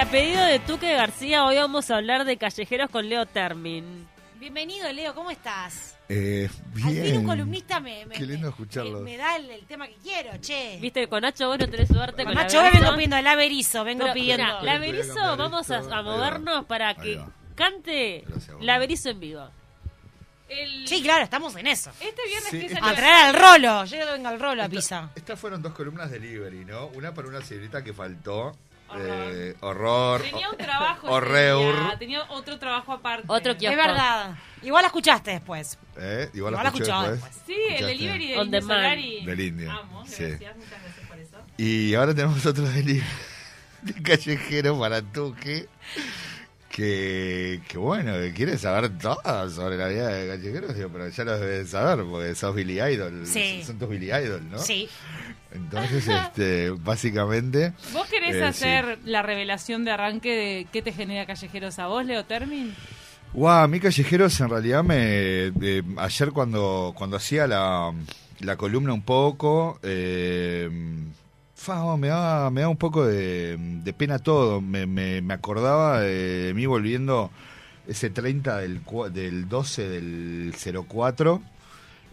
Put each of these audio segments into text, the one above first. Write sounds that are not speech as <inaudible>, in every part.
A pedido de Tuque García, hoy vamos a hablar de callejeros con Leo Termin. Bienvenido, Leo, ¿cómo estás? Eh, bien. Al fin un columnista me, me, Qué lindo escucharlo. me- me da el, el tema que quiero, che. Viste, con Nacho vos no tenés suerte con, Con la Nacho vengo pidiendo el averizo, vengo Pero, pidiendo. mirá, la a cambiar vamos a, a movernos para que cante Gracias, la Berizo en vivo. El- Sí, claro, estamos en eso. Este viernes Sí, que es este- A traer al rolo. Yo vengo al rolo a Esta- pizza. Estas fueron dos columnas de delivery, ¿no? Una para una señorita que faltó. Horror. eh, horror. Tenía un trabajo. ese Horreur. día, Tenía otro trabajo aparte. Otro Es verdad. Igual la escuchaste después. Eh, igual, Igual la escuché después. después. Sí, el delivery de Indio. Solari. Del Indio, Amo, sí. gracias, muchas gracias por eso. Y ahora tenemos otro delivery <laughs> de callejero para Tuque. Que, que bueno, que quiere saber todo sobre la vida de callejeros, digo, pero ya lo debes saber, porque sos Billy Idol. Sí. Son tus Billy Idol, ¿no? Sí. Entonces, <laughs> este, básicamente. ¿Vos querés Eh, hacer la revelación de arranque de qué te genera callejeros a vos, Leo Termin? Guau, a mí Callejeros en realidad me... eh, ayer cuando, cuando hacía la, la columna un poco, eh, fa, oh, me, daba, me daba un poco de, de pena todo. Me, me, me acordaba de mí volviendo ese 30 del, del 12 del 04,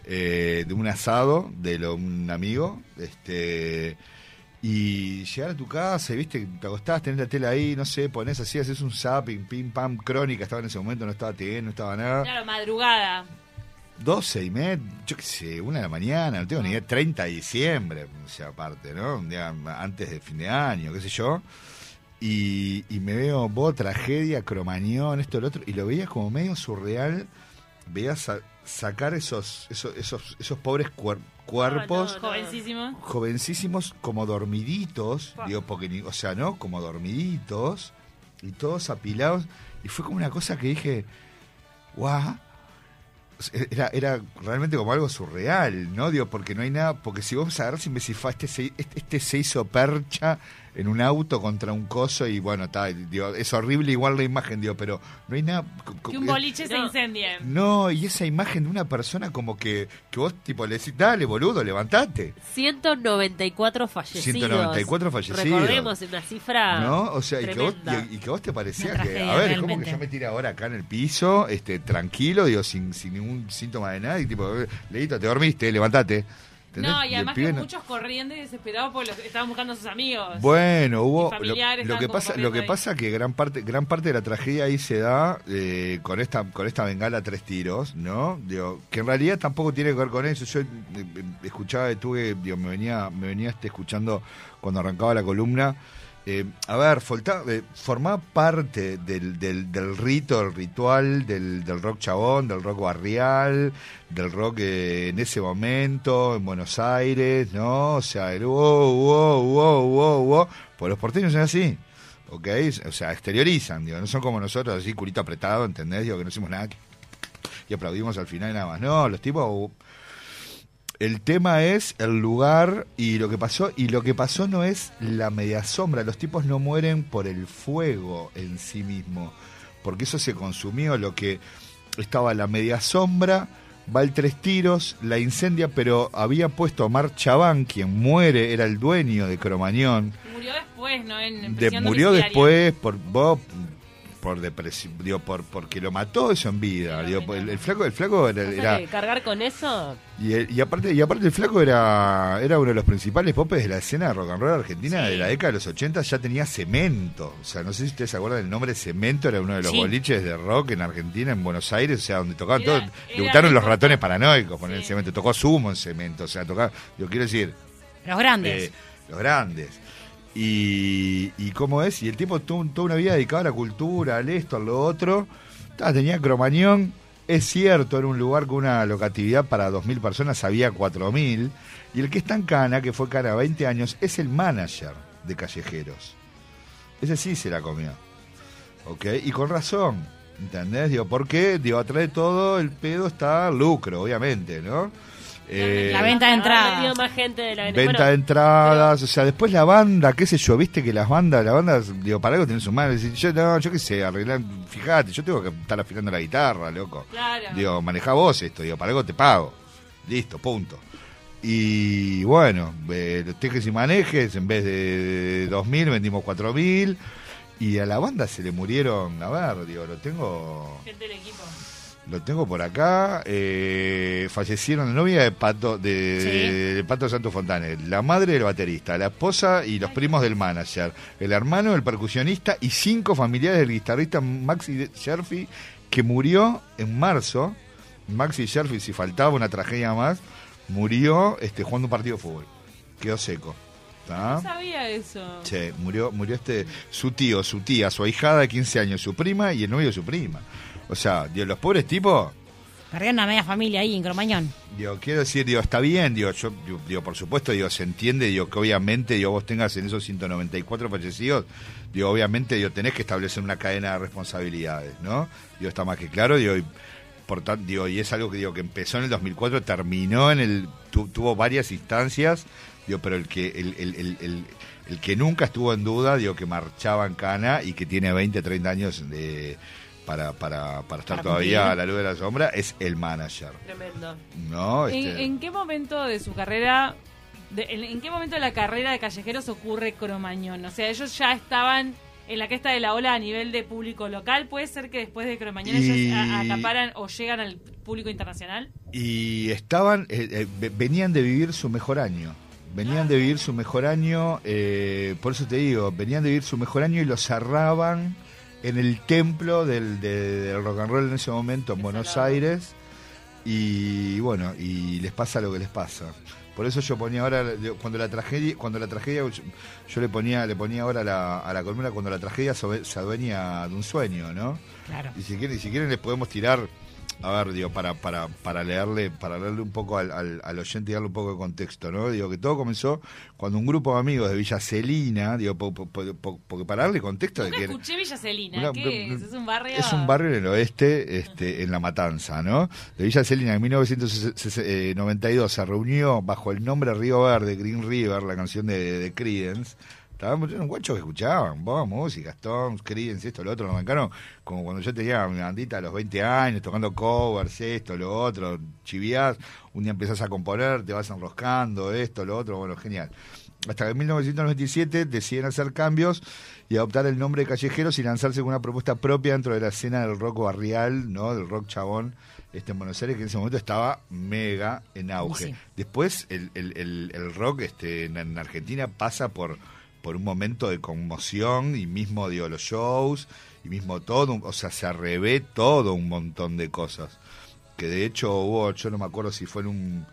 eh, de un asado de un amigo, este... Y llegar a tu casa, viste, te acostás, tenés la tela ahí, no sé, ponés así, haces un zapping, pim, pam, crónica, estaba en ese momento, no estaba TN, no estaba nada. Claro, madrugada. 12 y media, yo qué sé, una de la mañana, no tengo ni idea, 30 de diciembre, o sea, aparte, ¿no? Un día antes de fin de año, qué sé yo. Y, y me veo, vos, tragedia, cromañón, esto, lo otro, y lo veías como medio surreal, veías sa- sacar esos, esos, esos, esos pobres cuer- cuerpos Ah, no. Jovencísimo. jovencísimos como dormiditos, Pa. digo, porque, ni- o sea, ¿no? Como dormiditos y todos apilados. Y fue como una cosa que dije, guau. O sea, Era, era realmente como algo surreal, ¿no? Digo, porque no hay nada, porque si vos agarrás y me decís, "Fa, este se, este, este se hizo percha en un auto contra un coso y bueno, está, digo, es horrible igual la imagen, digo, pero no hay nada... Que un boliche se No. incendie. No, y esa imagen de una persona como que, que vos tipo le decís, dale, boludo, levantate. 194 fallecidos. 194 fallecidos. Recordemos una cifra. ¿No? O sea, y que, vos, y, y que vos te parecía Una que, tragedia, a ver, es como que realmente. yo me tire ahora acá en el piso, este, tranquilo, digo, sin, sin ningún síntoma de nada, y tipo, Leito, te dormiste, levantate. ¿Entendés? No, y además que no- muchos corriendo y desesperados porque los- estaban buscando a sus amigos. Bueno, hubo lo, que pasa, lo que ahí. pasa que gran parte, gran parte de la tragedia ahí se da eh, con esta, con esta bengala tres tiros, ¿no? Digo, que en realidad tampoco tiene que ver con eso. Yo eh, eh, escuchaba de tuve, digo, me venía, me venía este escuchando cuando arrancaba la columna. Eh, a ver, eh, formaba parte del, del, del rito, del ritual, del, del rock chabón, del rock barrial, del rock eh, en ese momento, en Buenos Aires, ¿no? O sea, el wow, wow, wow, wow, wow. Pues los porteños son así, ¿ok? O sea, exteriorizan, digo, no son como nosotros, así, culito apretado, ¿entendés? Digo, que no hicimos nada y aplaudimos al final y nada más. No, los tipos el tema es el lugar y lo que pasó y lo que pasó no es la media sombra. Los tipos no mueren por el fuego en sí mismo porque eso se consumió lo que estaba la media sombra va el tres tiros la incendia pero había puesto a Omar Chabán quien muere era el dueño de Cromañón. Murió después, ¿no? En, de- murió después por vos, por depresión digo, por porque lo mató eso en vida digo, el, el flaco el flaco era, era- cargar con eso. y, el- y aparte y aparte el flaco era era uno de los principales popes de la escena de rock and roll argentina Sí. de la década de los 80 ya tenía cemento o sea no sé si ustedes se acuerdan del nombre cemento era uno de los Sí. boliches de rock en Argentina en Buenos Aires o sea donde tocaban Era- todos era debutaron los ratones paranoicos poner el Sí. cemento tocó sumo en cemento o sea tocaba yo quiero decir Los grandes. eh, los grandes. Y, cómo es, y el tipo tuvo toda una vida dedicada a la cultura, al esto, a lo otro. Tenía Cromañón, es cierto, era un lugar con una locatividad para 2.000 personas, había 4.000. Y el que está en Cana, que fue Cana 20 años, es el manager de Callejeros. Ese sí se la comió. ¿Ok? Y con razón. ¿Entendés? Digo, ¿por qué? Digo, atrás de todo el pedo está lucro, obviamente, ¿no? Eh, La venta de entradas. metido más gente de la Venta bueno, de entradas, o sea, después la banda, qué sé yo, viste que las bandas, la banda, digo, para algo tenés un mal, yo no, yo qué sé, arreglar, fíjate, yo tengo que estar afilando la guitarra, loco. Claro. Digo, manejá vos esto, digo, para algo te pago. Listo, punto. Y bueno, eh, los tejes y manejes, en vez de 2.000 vendimos 4.000. Y a la banda se le murieron, a ver, digo, lo tengo Gente del equipo. Lo tengo por acá. eh, fallecieron la novia de Pato de, Sí. de Pato Santo Fontanes, la madre del baterista, la esposa y los primos del manager, el hermano del percusionista y cinco familiares del guitarrista Maxi Sherfy, que murió en marzo. Maxi Sherfy, si faltaba una tragedia más, murió este, jugando un partido de fútbol. Quedó seco. ¿tá? No sabía eso. Sí, murió, murió este, su tío, su tía, su ahijada de 15 años, su prima y el novio de su prima. O sea, digo, los pobres tipos, Perdieron una media familia ahí en Cromañón. digo, quiero decir, digo, está bien, digo, yo, digo, por supuesto, digo, se entiende, digo, que obviamente, digo, vos tengas en esos 194 fallecidos, digo, obviamente, digo, tenés que establecer una cadena de responsabilidades, ¿no? Digo, está más que claro, digo, y, por tan- digo, y es algo que digo que empezó en el 2004, terminó en el, tu- tuvo varias instancias, digo, pero el que, el, el, el, el- el que nunca estuvo en duda, digo, que marchaba en cana y que tiene 20, 30 años de para, para, para estar Para todavía cumplir. a la luz de la sombra, es el manager. Tremendo. ¿No? ¿En, Este, en qué momento de su carrera, de- en, en qué momento de la carrera de callejeros ocurre Cromañón? O sea, ellos ya estaban en la cresta de la ola a nivel de público local. ¿Puede ser que después de Cromañón Y- ellos a- acaparan o llegan al público internacional? Y estaban, eh, eh, ve- venían de vivir su mejor año. Venían de vivir su mejor año, eh, por eso te digo, venían de vivir su mejor año y lo cerraban en el templo del, de- del rock and roll en ese momento en Buenos. Aires. Y bueno, y les pasa lo que les pasa. Por eso yo ponía ahora, cuando la tragedia, cuando la tragedia, yo, yo le ponía, le ponía ahora a la, a la columna cuando la tragedia se se adueña de un sueño, ¿no? Claro. Y si quieren, y si quieren les podemos tirar, a ver, digo, para, para, para leerle, para leerle un poco al, al, al oyente y darle un poco de contexto, ¿no? Digo que todo comenzó cuando un grupo de amigos de Villa Celina, digo, po- po- po- po- porque para darle contexto de que escuché Villa Celina. Una- ¿Qué es? ¿Es un barrio? es un barrio en el oeste, este, en La Matanza, ¿no? De Villa Celina en 1992 se reunió bajo el nombre Río Verde, Green River, la canción de, de Creedence. Estábamos eran guachos que escuchaban, vos, música, Stones, Creedence, esto, lo otro, lo arrancaron como cuando yo tenía mi bandita a los 20 años, tocando covers, esto, lo otro, chiviás, un día empezás a componer, te vas enroscando, esto, lo otro, bueno, genial. Hasta que en 1997 deciden hacer cambios y adoptar el nombre de Callejeros y lanzarse con una propuesta propia dentro de la escena del rock barrial, ¿no? Del rock chabón este, en Buenos Aires, que en ese momento estaba mega en auge. Sí. Después el, el- el- el rock este, en, en Argentina pasa por, por un momento de conmoción y mismo digo, los shows y mismo todo, o sea, se revé todo un montón de cosas. Que de hecho hubo, yo no me acuerdo si fue en un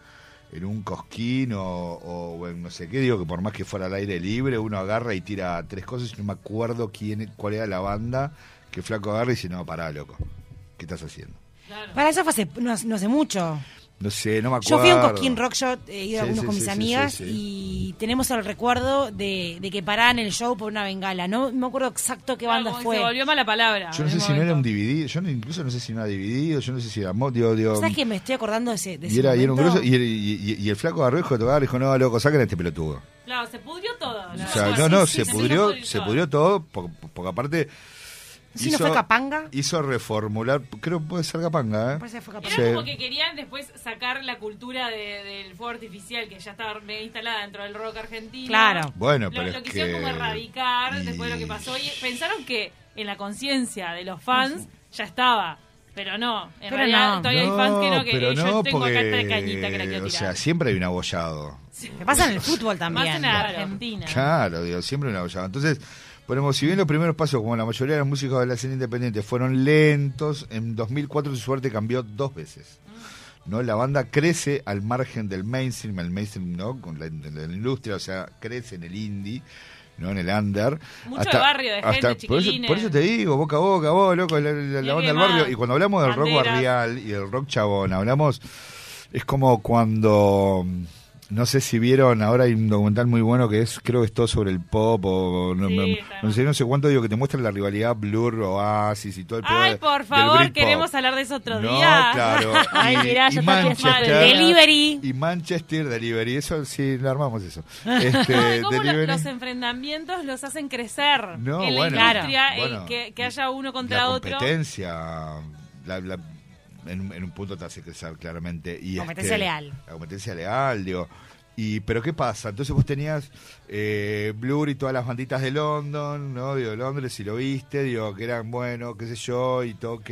en un cosquín o, o en no sé qué, digo que por más que fuera al aire libre, uno agarra y tira tres cosas y no me acuerdo quién, cuál era la banda, que Flaco agarra y dice, no, pará, loco, ¿qué estás haciendo? Claro. Para eso fue hace, no, no hace mucho. No sé, no me Yo acuerdo. fui a un Cosquín Rock Shot, he ido a Sí, algunos sí, con mis sí, amigas sí, sí. y tenemos el recuerdo de, de que paraban el show por una bengala. No me acuerdo exacto qué banda fue. Se volvió mala palabra. Yo no sé el si no era un dividido, yo no- incluso no sé si no era dividido, yo no sé si era digo, digo, ¿Sabes que me estoy acordando de ese, de y ese era, y era un momento? grosso, y, y- y- y el flaco agarró dijo, tocar, dijo, no, loco, a este pelotudo. Claro, se pudrió todo. O sea, no, no, Sí, se sí, pudrió, se pudrió todo, porque, porque aparte ¿Sí no fue Capanga? hizo reformular, creo que puede ser Capanga, ¿eh? Parece que fue Era Capanga. Sí. como que querían después sacar la cultura de- del fuego artificial que ya estaba bien instalada dentro del rock argentino. Claro. Bueno, Lo, pero lo es quisieron que... como erradicar y- después de lo que pasó. Y pensaron que en la conciencia de los fans ya estaba. Pero no, en Pero realidad no. todavía hay fans que no, que pero yo no, tengo acá esta porque, cañita que la quiero O tirar. sea, siempre hay un abollado. Me pasa en el fútbol también. en la Argentina. Claro, digo, siempre un abollado. Entonces, ponemos, si bien los primeros pasos, como la mayoría de los músicos de la escena independiente, fueron lentos, en 2004 su suerte cambió dos veces. ¿no? La banda crece al margen del mainstream, el mainstream, ¿no? Con la, industria, o sea, crece en el indie, ¿no? En el under. Mucho de barrio, de gente, por, eso, por eso te digo, boca a boca, vos, loco, la, la- la Y banda del barrio. Y cuando hablamos del rock barrial y del rock chabón, hablamos, es como cuando... No sé si vieron, ahora hay un documental muy bueno que es, creo que es todo sobre el pop o no, Sí, sé, no sé cuánto digo que te muestra la rivalidad Blur, Oasis y todo el Ay, por del favor, queremos hablar de eso otro No, día. claro. <laughs> Ay, y, mirá, y ya está Manchester, Delivery. y Manchester Delivery, eso sí, lo armamos eso. <laughs> Este, Ay, ¿Cómo los enfrentamientos los hacen crecer No, en la bueno. industria, eh, Bueno, que, que haya uno contra la otro? competencia, la- la- en, un- en un punto te hace crecer claramente. Y Competencia este, leal. La competencia leal, digo. Y, pero ¿qué pasa? Entonces vos tenías eh, Blur y todas las banditas de London, ¿no? Digo, Londres, si lo viste, digo, que eran, bueno, qué sé yo, y todo ok.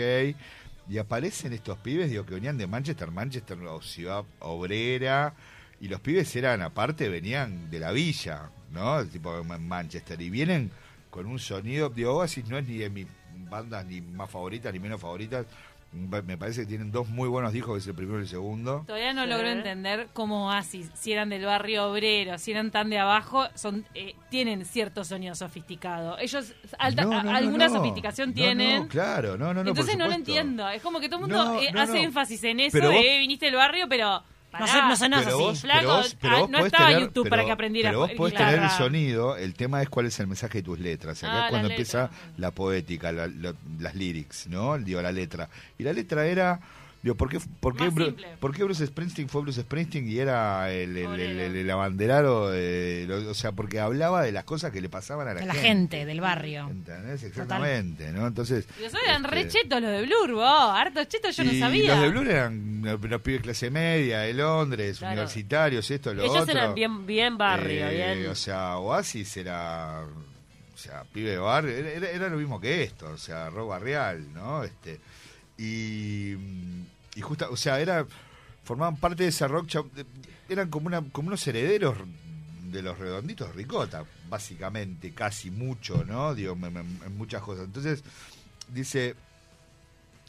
Y aparecen estos pibes, digo, que venían de Manchester, Manchester, o ciudad obrera, y los pibes eran, aparte, venían de la villa, ¿no? Tipo en Manchester, y vienen con un sonido, digo, Oasis no es ni de mis bandas ni más favoritas ni menos favoritas, me parece que tienen dos muy buenos discos, que es el primero y el segundo. Todavía no Sí. logro entender cómo Oasis, si eran del barrio obrero, si eran tan de abajo, son eh, tienen cierto sonido sofisticado. Ellos alta, No, no, no, alguna no. sofisticación No, tienen. no, claro, no, no, no. Entonces por no lo entiendo. Es como que todo el mundo No, eh, hace no. énfasis en eso, Pero vos- eh, viniste del barrio, pero No, son- no sonás Pero así. vos, Flaco, pero vos, pero ah, vos no podés estaba tener, YouTube pero- para que aprendiera Pero vos podés tener el sonido, el tema es cuál es el mensaje de tus letras. Acá Ah, es cuando la empieza letra. la poética, la- la- las lyrics, ¿no? Digo, la letra. Y la letra era... Digo, ¿por qué, por, qué Más Bru- simple. por qué Bruce Springsteen fue Bruce Springsteen y era el, el, el- Obrero. el- el abanderado? de- lo- o sea, porque hablaba de las cosas que le pasaban a la, De la gente, del barrio. ¿Entendés? Exactamente, ¿no? Entonces... Y esos eran re este, chetos los de Blur, vos. Hartos chetos yo no sabía. los de Blur eran los, los pibes clase media de Londres, Claro. universitarios, esto, lo Ellos otro. eran bien, bien barrio, Eh, bien. O sea, Oasis era, o sea, pibe de barrio, era, era- era lo mismo que esto, o sea, rock barrial, ¿no? Este, y, y justa, o sea, era, formaban parte de ese rock, eran como, una, como unos herederos de los redonditos ricota, básicamente, casi mucho, ¿no? Digo, en muchas cosas. Entonces, dice,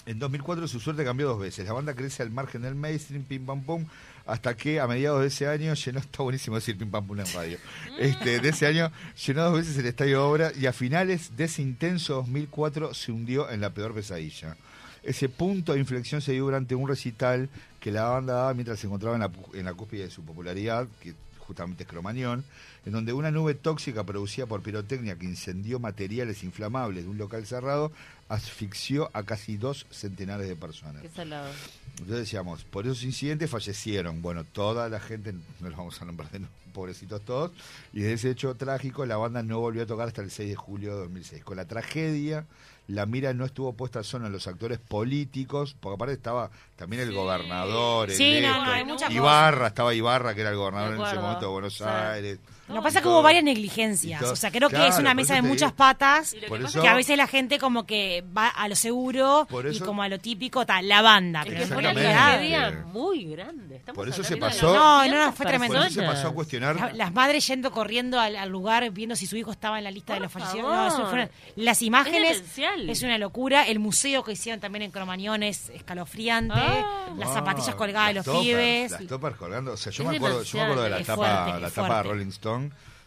en 2004 su suerte cambió dos veces. La banda crece al margen del mainstream, pim pam pum, hasta que a mediados de ese año llenó, <laughs> está buenísimo decir pim pam pum en radio, este, de ese año llenó dos veces el estadio de obra y a finales de ese intenso 2004 se hundió en la peor pesadilla. Ese punto de inflexión se dio durante un recital que la banda daba mientras se encontraba en la, en la cúspide de su popularidad, que justamente es Cromañón, en donde una nube tóxica producida por pirotecnia que incendió materiales inflamables de un local cerrado asfixió a casi dos centenares de personas. Qué salado. Entonces decíamos, por esos incidentes fallecieron, bueno, toda la gente, no los vamos a nombrar de nuevo, pobrecitos todos, y de ese hecho trágico la banda no volvió a tocar hasta el 6 de julio de 2006. Con la tragedia, la mira no estuvo puesta solo en los actores políticos, porque aparte estaba también el Sí. gobernador, el Sí, no, esto, no, hay muchas Ibarra, estaba Ibarra, que era el gobernador en ese momento de Buenos Sí. Aires. Lo que pasa es que hubo varias negligencias. O sea, creo que es una mesa de muchas digo. patas. Que eso- Que a veces la gente como que va a lo seguro y como a lo típico, tal, la banda. Es Pero que en fue una tragedia muy grande. Estamos Por eso se pasó- No, no, 900 no, fue tremendo. Por eso se pasó a cuestionar La- Las madres yendo corriendo al, al lugar, viendo si su hijo estaba en la lista de los fallecidos. No, eso fue una- las imágenes es una locura. El museo que hicieron también en Cromañón es escalofriante. Ah. las Ah, zapatillas colgadas de los pibes. Las toppers colgando. O sea, yo Es me acuerdo, yo me acuerdo de la tapa, la de. Rolling Stone.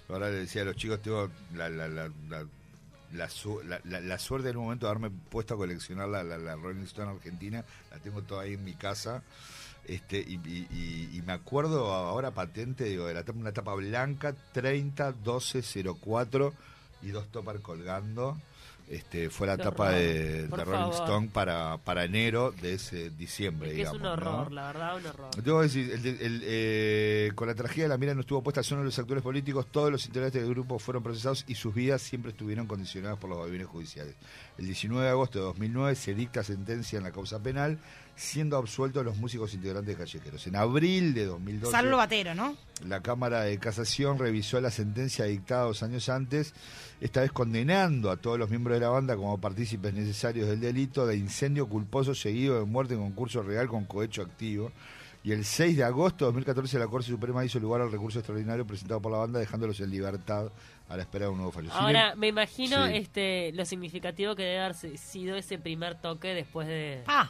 Ahora le decía a los chicos, tengo la, la, la, su- la- suerte en un momento de haberme puesto a coleccionar la, la, Rolling Stone argentina. La tengo toda ahí en mi casa. Este, y me acuerdo ahora patente, digo, de la tapa, una tapa blanca, 30, 12, 04 y dos toppers colgando. Este, fue la Qué tapa horror. de, Rolling. Stone para, para enero de ese diciembre, Es que es digamos. un horror, ¿no? la verdad, un horror. Debo decir, el- el- eh, con la tragedia la mira no estuvo puesta solo en los actores políticos, todos los integrantes del grupo fueron procesados y sus vidas siempre estuvieron condicionadas por los gobiernos judiciales. El 19 de agosto de 2009 se dicta sentencia en la causa penal, siendo absueltos los músicos integrantes de Callejeros. En abril de 2012, Salvo Batero, ¿no? la Cámara de Casación revisó la sentencia dictada dos años antes, esta vez condenando a todos los miembros de la banda como partícipes necesarios del delito de incendio culposo seguido de muerte en concurso real con cohecho activo. Y el 6 de agosto de 2014 la Corte Suprema hizo lugar al recurso extraordinario presentado por la banda dejándolos en libertad a la espera de un nuevo fallo. Ahora, em- me imagino Sí. este lo significativo que debe haber sido ese primer toque después de... Ah,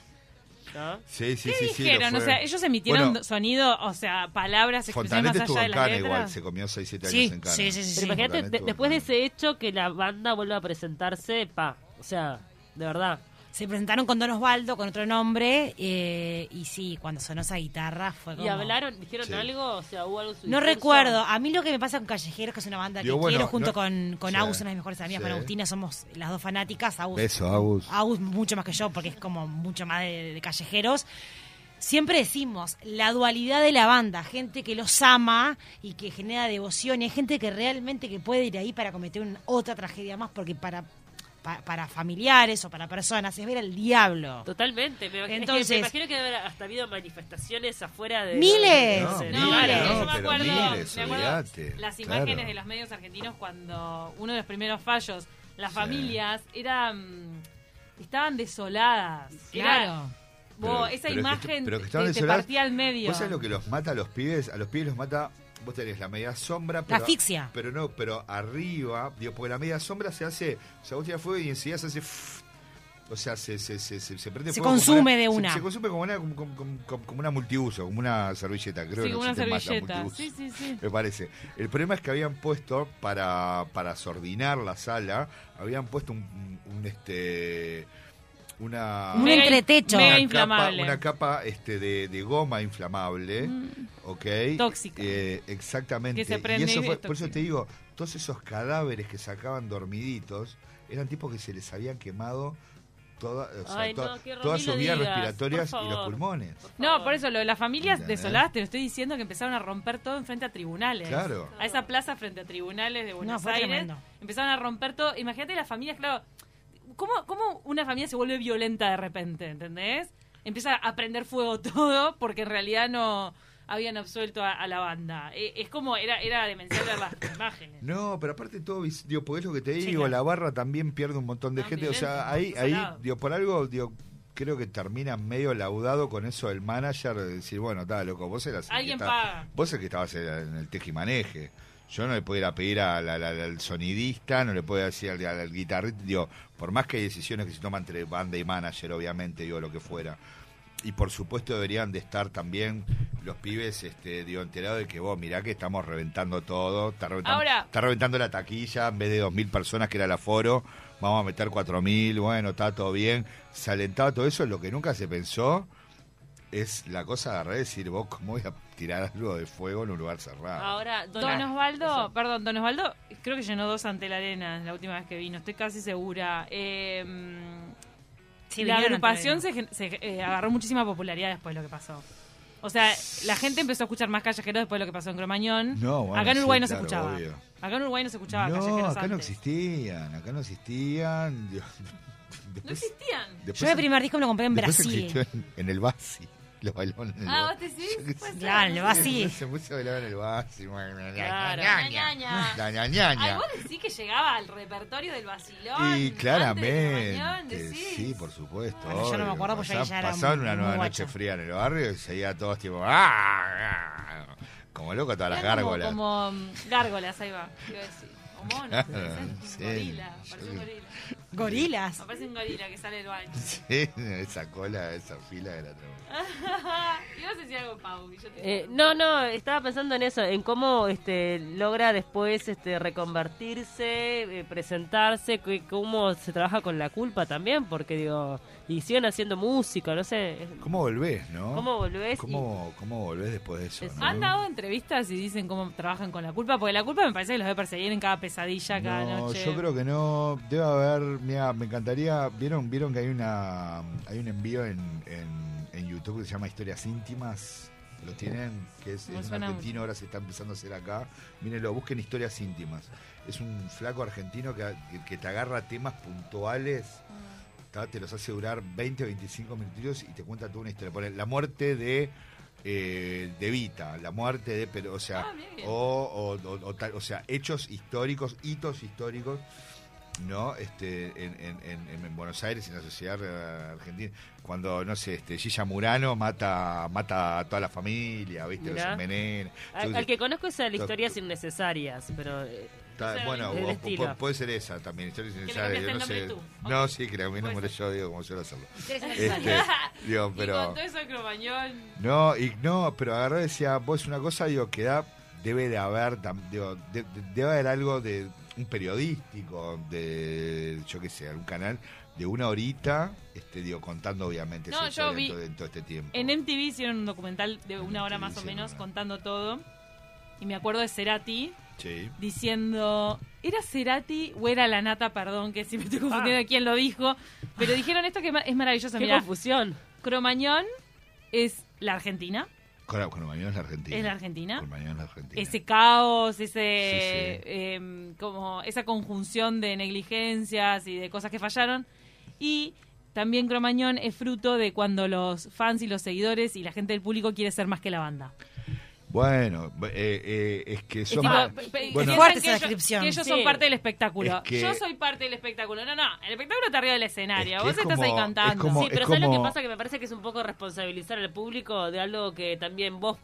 ¿no? Sí, sí, ¿Qué sí, sí, dijeron? o sea, ellos emitieron Bueno, sonido, o sea, palabras, expresiones Fontanete más estuvo allá de en las Cana letras. igual, se comió 6, 7 años Sí, en Cana. sí, sí, sí, Pero sí. imagínate, de- después de ese hecho, que la banda vuelva a presentarse, pa, o sea, de verdad. Se presentaron con Don Osvaldo, con otro nombre, eh, y sí, cuando sonó esa guitarra fue como... ¿Y hablaron, dijeron Sí. algo? O sea, ¿hubo algo en su No discurso? recuerdo. A mí lo que me pasa con Callejeros, que es una banda que bueno, quiero junto no- con, con Sí. Agus, una de mis mejores amigas, con Sí. Agustina, somos las dos fanáticas. Agus, Beso, Agus. Agus mucho más que yo, porque es como mucho más de, de callejeros. Siempre decimos la dualidad de la banda, gente que los ama y que genera devoción, y hay gente que realmente que puede ir ahí para cometer un- otra tragedia más, porque para, pa- para familiares o para personas, es ver al diablo. Totalmente. Me, imagino- es que Entonces- me imagino que debe haber hasta habido manifestaciones afuera de. Miles. No, de- No, miles, bueno, no, yo me pero acuerdo, miles, me acuerdo olvídate, las claro. imágenes de los medios argentinos cuando uno de los primeros fallos, las Sí. familias eran estaban desoladas. Era- Claro. vos, Pero- esa pero que- imagen pero que te, estaban te desoladas. partía al medio. ¿Vos sabés lo que los mata a los pibes? A los pibes los mata. Vos tenés la media sombra. Pero, asfixia. Pero no, pero arriba, digo, porque la media sombra se hace. O sea, vos tirás fuego y enseguida se hace. O sea, se, se, se, se, se prende Se consume de una. Se, consume como una, como, una multiuso, como una servilleta, creo que una servilleta. Sí, sí, sí. Me parece. El problema es que habían puesto, para, para sordinar la sala, habían puesto un, este. Una. Un entretecho. una inflamable. Capa, una capa este, de, de goma inflamable, ¿ok? Tóxica. Eh, exactamente. Que se prende y eso y fue, es por eso te digo, todos esos cadáveres que sacaban dormiditos eran tipos que se les habían quemado toda, o sea, Ay, no, todas sus vías respiratorias y los pulmones. No, por eso lo de las familias ¿Entendés? desoladas, te lo estoy diciendo que empezaron a romper todo enfrente a tribunales. Claro. A esa plaza frente a tribunales de Buenos fue Aires. tremendo. Empezaron a romper todo. Imagínate las familias, claro. ¿Cómo, ¿Cómo una familia se vuelve violenta de repente? ¿Entendés? Empieza a prender fuego <laughs> todo porque en realidad no habían absuelto a, a la banda. Eh, Es como, era, era demencial ver las <coughs> imágenes. No, pero aparte todo, digo, porque es lo que te Sí, digo, claro. la barra también pierde un montón de gente. O sea, ahí, ahí, digo, por algo, digo, creo que termina medio laudado con eso del manager de decir, bueno, está loco, vos eras el que Alguien paga. Vos el que estabas en el tejimaneje. Yo no le puedo ir a pedir al, al- al- sonidista, no le puedo decir al, al guitarrista, digo, por más que hay decisiones que se toman entre banda y manager, obviamente, digo, lo que fuera. Y por supuesto deberían de estar también los pibes, este, digo, enterados de que vos, mirá que estamos reventando todo, está reventando, Ahora- está reventando la taquilla, en vez de 2.000 personas que era el aforo, vamos a meter 4.000, bueno, está todo bien. Se alentaba todo eso, lo que nunca se pensó es la cosa de agarrar y decir, vos, ¿cómo voy a tirar algo de fuego en un lugar cerrado? Ahora, don, Don Osvaldo, Eso. perdón, Don Osvaldo, creo que llenó dos ante la arena la última vez que vino, estoy casi segura. Eh, Sí, la agrupación se, eh, agarró muchísima popularidad después de lo que pasó. O sea, la gente empezó a escuchar más callejeros después de lo que pasó en Cromañón. No, bueno, acá en sí, Uruguay no claro, se escuchaba. obvio. Acá en Uruguay no se escuchaba no, callejeros acá no existían, acá no existían. <laughs> Dios, No existían. después- Yo el primer disco me lo compré en Brasil. existió en, en el Basi, <laughs> los bailones en el Ah. ¿vos decís? Sé. ser. Claro, lo así. Se puso a bailar en el Basi. Claro. Ña, ña. La ña, ña, Ay, vos decís que llegaba al repertorio del vacilón. Y antes de claramente, Cromañón, decís. sí, por supuesto. Bueno, yo no me acuerdo porque ya- era Pasaban una nueva noche fría en el barrio y seguía todos tipo... ¡ah! ah", Como loco todas las gárgolas. Como, mm, gárgolas, ahí va. Iba a decir. O monos. <laughs> Sí. Gorila. Parece un gorila. Gorilas. Me parece un gorila que sale del baño. <laughs> Sí, esa cola, esa fila era tremenda. y vos decías algo, Pau. yo te Eh, no, no, estaba pensando en eso, en cómo este, logra después este, reconvertirse, eh, presentarse, que- cómo se trabaja con la culpa también, porque digo, y siguen haciendo música, no sé, ¿Cómo volvés, no? ¿cómo volvés? ¿Cómo, cómo volvés después de eso? Es- no? ¿Han dado entrevistas y dicen cómo trabajan con la culpa? Porque la culpa me parece que los debe perseguir en cada pesadilla, cada No, noche. yo creo que no. Debe haber. Mira, me encantaría. ¿Vieron, vieron que hay una hay un envío en, en, en YouTube que se llama Historias íntimas? ¿Lo tienen? Que es, un argentino, ahora se está empezando a hacer acá. Mírenlo, busquen Historias íntimas. Es un flaco argentino que, que- te agarra temas puntuales. ¿tá? Te los hace durar 20 o 25 minutos y te cuenta toda una historia. La muerte de. eh, de Vita, la muerte de, pero, o sea, Ah, o, o, o- o tal- o sea, hechos históricos, hitos históricos, ¿no? Este, en, en- en- en Buenos Aires, en la sociedad argentina, cuando, no sé, este, Gilla Murano mata, mata a toda la familia, ¿viste? Mirá. Los envenenan. Al, que conozco es a las to- historias innecesarias, pero eh, bueno, o- puede ser esa también, historias innecesarias, el no sé. tú. No, Ok. sí, nombre ser. yo, digo, como suelo hacerlo. <laughs> Este, digo, <laughs> Y pero... con todo eso de Cromañón. No, y no, pero agarré y decía, vos una cosa, digo, que da, debe de haber, digo, de- de- debe haber algo de un periodístico, de, yo qué sé, algún canal, de una horita, este, digo, contando obviamente No, yo vi- en todo, este tiempo. En MTV hicieron un documental de una hora MTV más o menos una. contando todo. Y me acuerdo de Cerati Sí. diciendo. ¿Era Cerati o era la nata? Perdón, que si me estoy confundiendo Ah. de quién lo dijo. Pero dijeron esto que es maravilloso. qué confusión. Cromañón es la Argentina. Con, con es la Argentina. ¿Es la Argentina? Con Mañón es la Argentina. ese caos, ese Sí, sí. em, como esa conjunción de negligencias y de cosas que fallaron. Y también Cromañón es fruto de cuando los fans y los seguidores y la gente del público quiere ser más que la banda. Bueno, eh, eh, es que Es son... tipo, pe- pe- bueno. Fuerte que esa descripción. Que ellos Sí. son parte del espectáculo. Es que- Yo soy parte del espectáculo. No, no, el espectáculo está arriba del escenario. Es que Vos es estás ahí como- cantando. es como- Sí, pero es ¿sabes lo que como- pasa? Que me parece que es un poco responsabilizar al público de algo que también vos,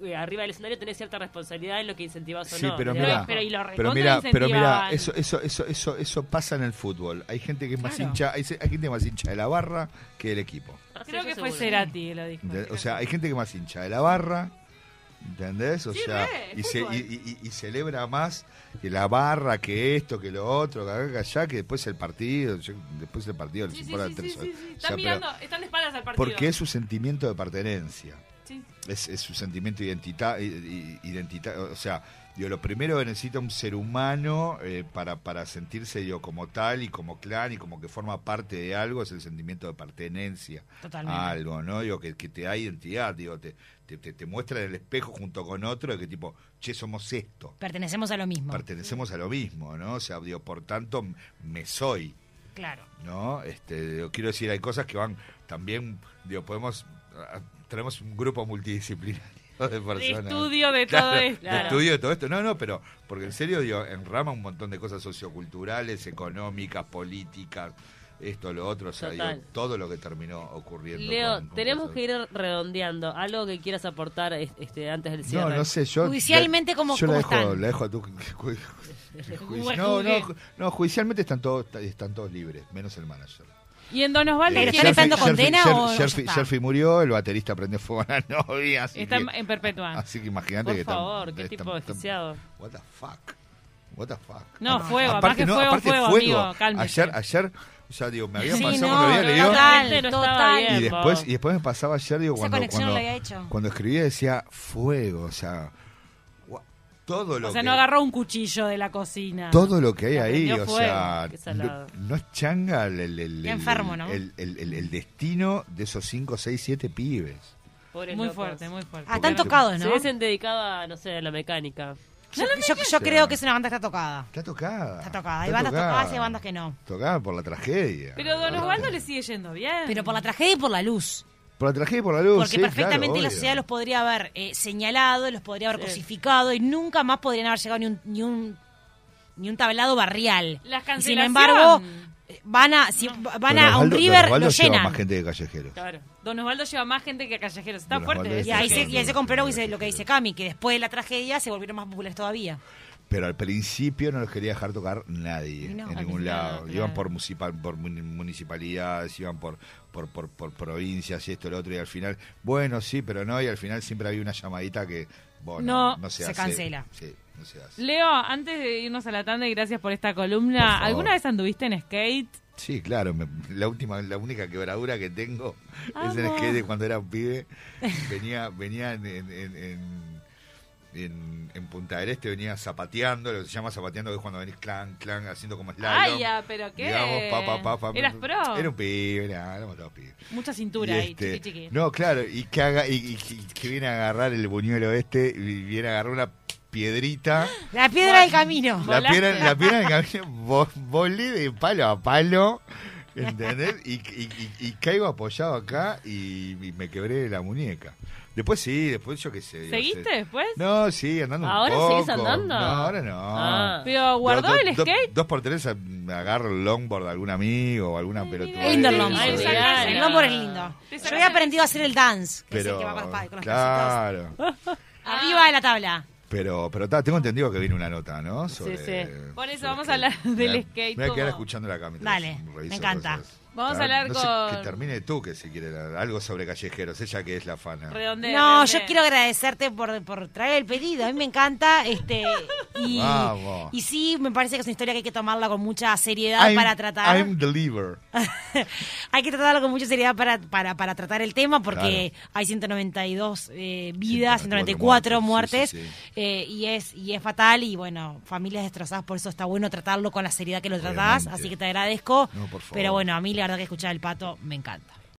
eh, arriba del escenario, tenés cierta responsabilidad en lo que incentivás o Sí, no. pero mira, pero y lo pero mira, pero mira, eso, eso, eso, eso, eso pasa en el fútbol. Hay gente que es más Claro. hincha, hay, hay gente más hincha de la barra que del equipo. Sí, Creo eso que fue. Cerati que lo dijo. O sea, hay gente que es más hincha de la barra, ¿entendés? O Sí, sea, re, y, se, y, y- y celebra más que la barra, que esto, que lo otro, que acá, que allá, que después el partido, después el partido les Sí, importa sí, tres horas. O sea, mirando, están de espaldas al partido. porque es su sentimiento de pertenencia. Es, es su sentimiento identita, i- i- identita o sea, digo, lo primero que necesita un ser humano eh, para, para sentirse digo, como tal y como clan y como que forma parte de algo es el sentimiento de pertenencia Totalmente. a algo, ¿no? Digo, que, que te da identidad, digo, te, te, te- te muestra en el espejo junto con otro de que tipo, che, somos esto, Pertenecemos a lo mismo. pertenecemos a lo mismo, ¿no? O sea, digo, por tanto, me soy. Claro. ¿no? Este, digo, quiero decir, hay cosas que van también, digo, podemos, ah, tenemos un grupo multidisciplinario <laughs> de personas. estudio de Claro, todo esto. De estudio de todo esto. No, no, pero, porque en serio, digo, enrama un montón de cosas socioculturales, económicas, políticas, esto, lo otro, o sea, digo, todo lo que terminó ocurriendo. Leo, con- con tenemos cosas. que ir redondeando. Algo que quieras aportar es- este, antes del cierre. No, no sé, yo... Judicialmente, ¿cómo- yo la cómo dejo, están? la dejo a tu... <laughs> No, no, no, judicialmente están todos, están todos libres, menos el manager. Y en Don Osvaldo, ¿Pero Eh, están ¿quién- esperando Sherfi- condena Sherfi- o Sherfi- está? Sherfi murió, el baterista prendió fuego a la novia, así está en, que, en perpetua. así que imagínate Por que están- favor, qué tipo están- desquiciado. What the fuck? What the fuck? No, Ah, fuego, más aparte, que no, fuego, aparte fuego, amigo, cálmese. Ayer, ayer, o sea, digo, me había Sí, pasado no, cuando había leído total, no total. y después, y después me pasaba ayer, digo, Esa cuando, conexión cuando, la había hecho. cuando escribía decía fuego, o sea, todo lo O sea, que no agarró un cuchillo de la cocina. todo lo que hay ahí, o fuego, sea, no, salado. no es changa el, el, el- enfermo, ¿no? el, el- el- el destino de esos 5, 6, 7 pibes. Pobres Muy locos. fuerte, muy fuerte. Ah, están tocados, Se ¿no? hubiesen dedicado a, no sé, a la mecánica. Yo, yo- yo creo que es una banda que está tocada. Está tocada. Está tocada. Hay está bandas tocada. tocadas y hay bandas que no. Tocada por la tragedia. Pero Don Osvaldo le sigue yendo bien. Pero por la tragedia y por la luz. Por la tragedia y por la luz. Porque sí, perfectamente claro, la sociedad los podría haber eh, señalado, los podría haber Sí. cosificado y nunca más podrían haber llegado ni un, ni un, ni un tablado barrial. Las Y sin embargo, van a, si van Don a un river, Don Osvaldo lo lleva llenan. más gente de callejeros. Claro. Don Osvaldo lleva más gente que callejeros. Está Don fuerte. Y eso ahí, se, y ahí se sí, lo que dice Cami, que después de la tragedia se volvieron más populares todavía. Pero al principio no los quería dejar tocar nadie no, en ningún lado. Iban por, municipal, por mun- municipalidades, iban por, por, por, por provincias y esto y lo otro. Y al final, bueno, sí, pero no. Y al final siempre había una llamadita que, bueno, No, no, se, se hace. cancela. Sí, no se hace. Leo, antes de irnos a la tanda y gracias por esta columna. ¿alguna vez anduviste en skate? Sí, claro, me- la última, la única quebradura que tengo es en skate de cuando era un pibe. <laughs> Venía, venía en, en, en, en- Punta del Este, venía zapateando, lo que se llama zapateando, que es cuando venís clan, clan, haciendo como slalom. Ay, ya, pero qué. Digamos, pa, pa, pa, pa, ¿Eras pro? Era un pibe, era, éramos todos pibes. Mucha cintura Y ahí, este, chiqui chiqui. No, claro, y que, haga, y, y- y que viene a agarrar el buñuelo este, y viene a agarrar una piedrita. <gasps> La piedra del camino. La ¿Volaste? piedra, la piedra del <laughs> camino, vo- volé de palo a palo, ¿entendés? Y, y- y- y caigo apoyado acá y, y me quebré la muñeca. Después sí, después yo qué sé. yo ¿Seguiste sé. después? No, sí, andando un ¿Ahora poco. seguís andando? No, ahora no. Ah. Pero guardó Do- el do- skate. Dos por tres agarro el longboard de algún amigo o alguna pelotuda. Ay, longboard. El mirá. longboard es lindo. Yo había aprendido a hacer el dance, que es el Pero, que va con los, con los claro. <laughs> Arriba de la tabla. Pero, pero ta, tengo entendido que viene una nota, ¿no? sí. Por eso sobre vamos a hablar del skate Me voy a quedar escuchando la cámara. Dale, me encanta. Vamos a hablar no sé, con- que termine tú, que si quiere algo sobre callejeros, ella que es la fana. Redondea, No, redondea. yo quiero agradecerte por, por traer el pedido. A mí me encanta. este <laughs> y, Vamos. y sí, me parece que es una historia que hay que tomarla con mucha seriedad I'm- para tratar. I'm the liver. <laughs> hay que tratarlo con mucha seriedad para, para, para tratar el tema porque hay 192 eh, vidas, 194 194 muertes, sí, sí, sí. eh, y es y es fatal y bueno, familias destrozadas, por eso está bueno tratarlo con la seriedad que lo tratás, Obviamente. así que te agradezco. No, por favor. Pero bueno, a mí la verdad que escuchar el pato me encanta.